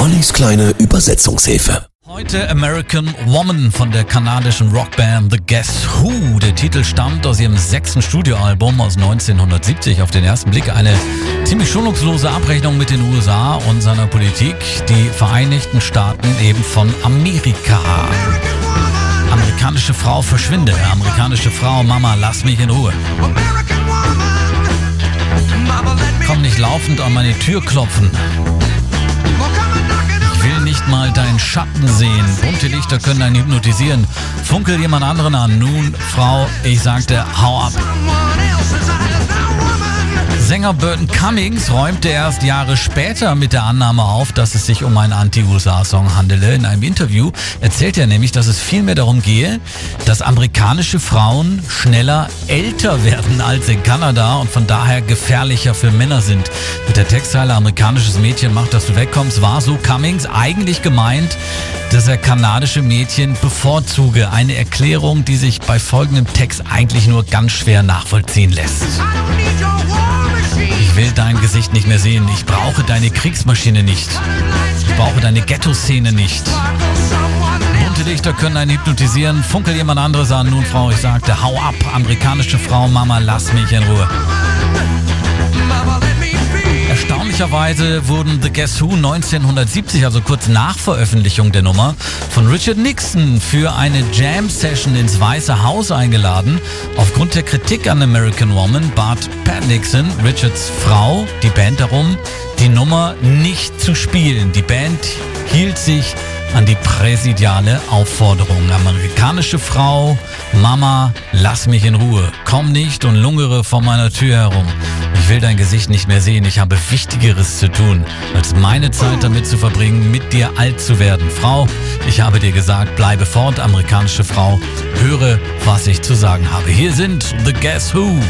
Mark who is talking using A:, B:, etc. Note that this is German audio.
A: Ollis kleine Übersetzungshilfe.
B: Heute American Woman von der kanadischen Rockband The Guess Who. Der Titel stammt aus ihrem sechsten Studioalbum aus 1970. Auf den ersten Blick eine ziemlich schonungslose Abrechnung mit den USA und seiner Politik. Die Vereinigten Staaten eben von Amerika. Amerikanische Frau verschwinde. Amerikanische Frau, Mama, lass mich in Ruhe. Komm nicht laufend an meine Tür klopfen. Mal deinen Schatten sehen. Bunte Lichter können einen hypnotisieren. Funkel jemand anderen an. Nun, Frau, ich sagte, hau ab. Sänger Burton Cummings räumte erst Jahre später mit der Annahme auf, dass es sich um einen Anti-USA-Song handele. In einem Interview erzählt er nämlich, dass es vielmehr darum gehe, dass amerikanische Frauen schneller älter werden als in Kanada und von daher gefährlicher für Männer sind. Mit der Textzeile amerikanisches Mädchen macht, dass du wegkommst, war so Cummings eigentlich gemeint, dass er kanadische Mädchen bevorzuge. Eine Erklärung, die sich bei folgendem Text eigentlich nur ganz schwer nachvollziehen lässt. Will dein Gesicht nicht mehr sehen. Ich brauche deine Kriegsmaschine nicht. Ich brauche deine Ghetto-Szene nicht. Bunte Lichter können einen hypnotisieren. Funkel jemand anderes an. Nun, Frau, ich sagte, hau ab. Amerikanische Frau, Mama, lass mich in Ruhe. Erstaunlicherweise wurden The Guess Who 1970, also kurz nach Veröffentlichung der Nummer, von Richard Nixon für eine Jam-Session ins Weiße Haus eingeladen. Aufgrund der Kritik an American Woman bat Pat Nixon, Richards Frau, die Band darum, die Nummer nicht zu spielen. Die Band hielt sich an die präsidiale Aufforderung. Amerikanische Frau, Mama, lass mich in Ruhe. Komm nicht und lungere vor meiner Tür herum. Will dein Gesicht nicht mehr sehen. Ich habe Wichtigeres zu tun, als meine Zeit damit zu verbringen, mit dir alt zu werden. Frau, ich habe dir gesagt, bleibe fort, amerikanische Frau. Höre, was ich zu sagen habe. Hier sind The Guess Who.